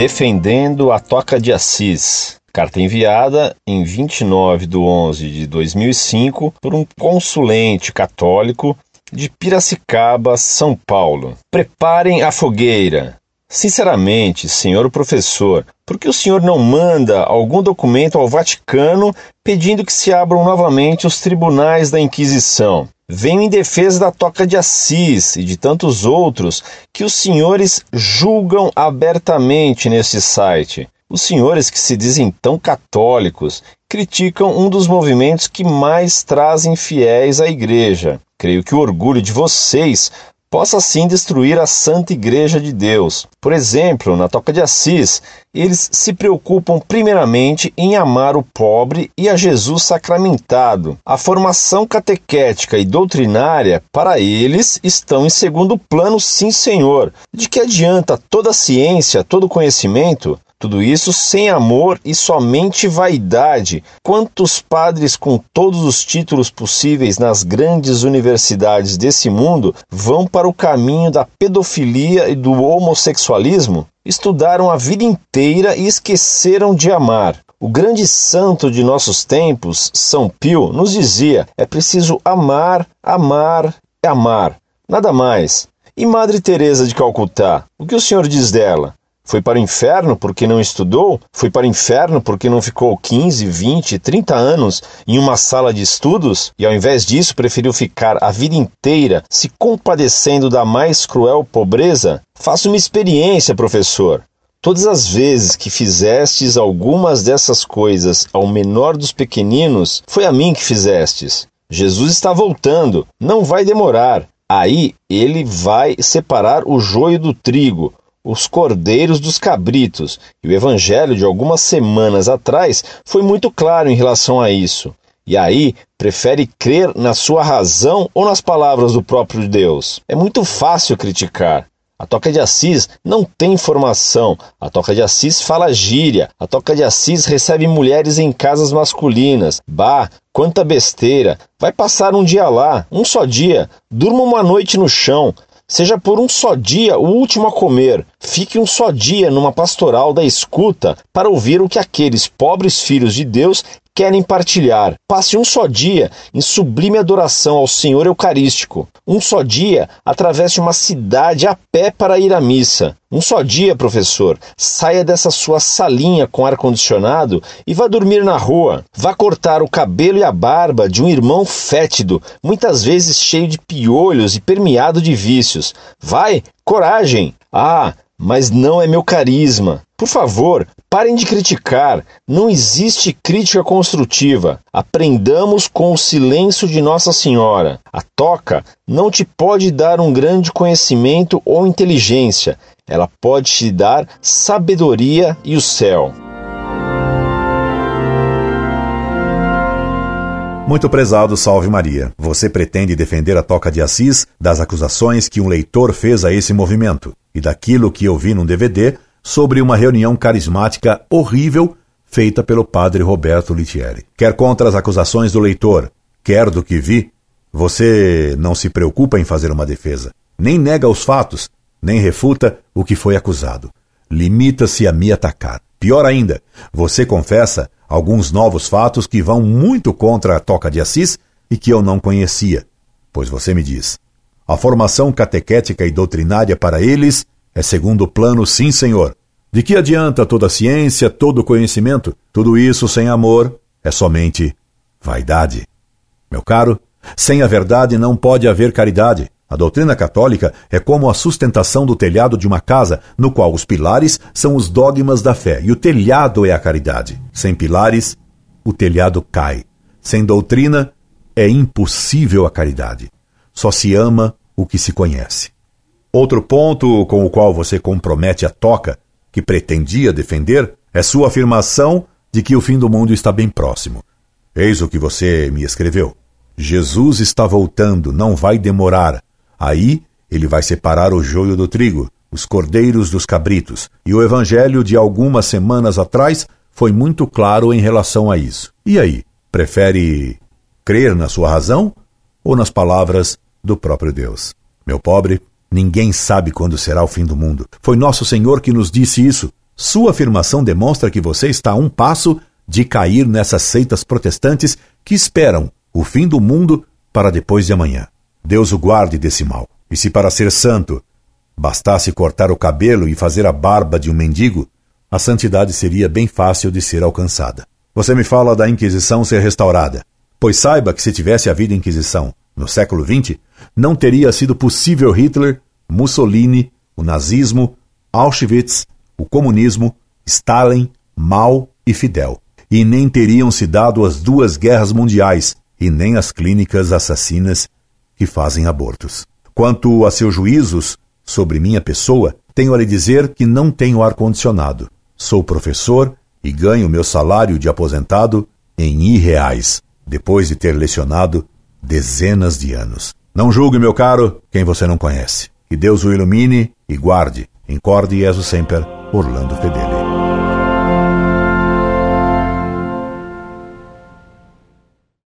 Defendendo a Toca de Assis. Carta enviada em 29 de 11 de 2005 por um consulente católico de Piracicaba, São Paulo. Preparem a fogueira. Sinceramente, senhor professor, por que o senhor não manda algum documento ao Vaticano pedindo que se abram novamente os tribunais da Inquisição? Venho em defesa da Toca de Assis e de tantos outros que os senhores julgam abertamente nesse site. Os senhores que se dizem tão católicos criticam um dos movimentos que mais trazem fiéis à Igreja. Creio que o orgulho de vocês possa assim destruir a Santa Igreja de Deus. Por exemplo, na Toca de Assis, eles se preocupam primeiramente em amar o pobre e a Jesus sacramentado. A formação catequética e doutrinária, para eles, estão em segundo plano, sim, senhor. De que adianta toda a ciência, todo conhecimento, tudo isso sem amor e somente vaidade. Quantos padres com todos os títulos possíveis nas grandes universidades desse mundo vão para o caminho da pedofilia e do homossexualismo? Estudaram a vida inteira e esqueceram de amar. O grande santo de nossos tempos, São Pio, nos dizia: é preciso amar, amar, amar. Nada mais. E Madre Teresa de Calcutá, o que o senhor diz dela? Foi para o inferno porque não estudou? Foi para o inferno porque não ficou 15, 20, 30 anos em uma sala de estudos? E ao invés disso preferiu ficar a vida inteira se compadecendo da mais cruel pobreza? Faça uma experiência, professor. Todas as vezes que fizestes algumas dessas coisas ao menor dos pequeninos, foi a mim que fizestes. Jesus está voltando, não vai demorar. Aí ele vai separar o joio do trigo, os cordeiros dos cabritos, e o evangelho de algumas semanas atrás foi muito claro em relação a isso. E aí, prefere crer na sua razão ou nas palavras do próprio Deus? É muito fácil criticar. A Toca de Assis não tem formação. A Toca de Assis fala gíria. A Toca de Assis recebe mulheres em casas masculinas. Bah, quanta besteira. Vai passar um dia lá, um só dia. Durma uma noite no chão. Seja por um só dia o último a comer. Fique um só dia numa pastoral da escuta para ouvir o que aqueles pobres filhos de Deus querem partilhar. Passe um só dia em sublime adoração ao Senhor Eucarístico. Um só dia atravesse uma cidade a pé para ir à missa. Um só dia, professor, saia dessa sua salinha com ar-condicionado e vá dormir na rua. Vá cortar o cabelo e a barba de um irmão fétido, muitas vezes cheio de piolhos e permeado de vícios. Vai, coragem! Ah, mas não é meu carisma. Por favor, parem de criticar. Não existe crítica construtiva. Aprendamos com o silêncio de Nossa Senhora. A toca não te pode dar um grande conhecimento ou inteligência. Ela pode te dar sabedoria e o céu. Muito prezado, salve Maria. Você pretende defender a Toca de Assis das acusações que um leitor fez a esse movimento e daquilo que eu vi num DVD sobre uma reunião carismática horrível feita pelo padre Roberto Litieri. Quer contra as acusações do leitor, quer do que vi, você não se preocupa em fazer uma defesa, nem nega os fatos, nem refuta o que foi acusado. Limita-se a me atacar. Pior ainda, você confessa alguns novos fatos que vão muito contra a Toca de Assis e que eu não conhecia, pois você me diz. A formação catequética e doutrinária para eles é segundo plano, sim, senhor. De que adianta toda a ciência, todo o conhecimento? Tudo isso sem amor é somente vaidade. Meu caro, sem a verdade não pode haver caridade. A doutrina católica é como a sustentação do telhado de uma casa, no qual os pilares são os dogmas da fé e o telhado é a caridade. Sem pilares, o telhado cai. Sem doutrina, é impossível a caridade. Só se ama o que se conhece. Outro ponto com o qual você compromete a toca, que pretendia defender, é sua afirmação de que o fim do mundo está bem próximo. Eis o que você me escreveu. Jesus está voltando, não vai demorar. Aí ele vai separar o joio do trigo, os cordeiros dos cabritos. E o evangelho de algumas semanas atrás foi muito claro em relação a isso. E aí, prefere crer na sua razão ou nas palavras do próprio Deus? Meu pobre, ninguém sabe quando será o fim do mundo. Foi nosso Senhor que nos disse isso. Sua afirmação demonstra que você está a um passo de cair nessas seitas protestantes que esperam o fim do mundo para depois de amanhã. Deus o guarde desse mal. E se para ser santo bastasse cortar o cabelo e fazer a barba de um mendigo, a santidade seria bem fácil de ser alcançada. Você me fala da Inquisição ser restaurada. Pois saiba que se tivesse havido Inquisição no século XX, não teria sido possível Hitler, Mussolini, o nazismo, Auschwitz, o comunismo, Stalin, Mao e Fidel. E nem teriam se dado as duas guerras mundiais e nem as clínicas assassinas que fazem abortos. Quanto a seus juízos sobre minha pessoa, tenho a lhe dizer que não tenho ar-condicionado. Sou professor e ganho meu salário de aposentado em irreais, depois de ter lecionado dezenas de anos. Não julgue, meu caro, quem você não conhece. Que Deus o ilumine e guarde. Incorde Jesus Semper, Orlando Fedeli.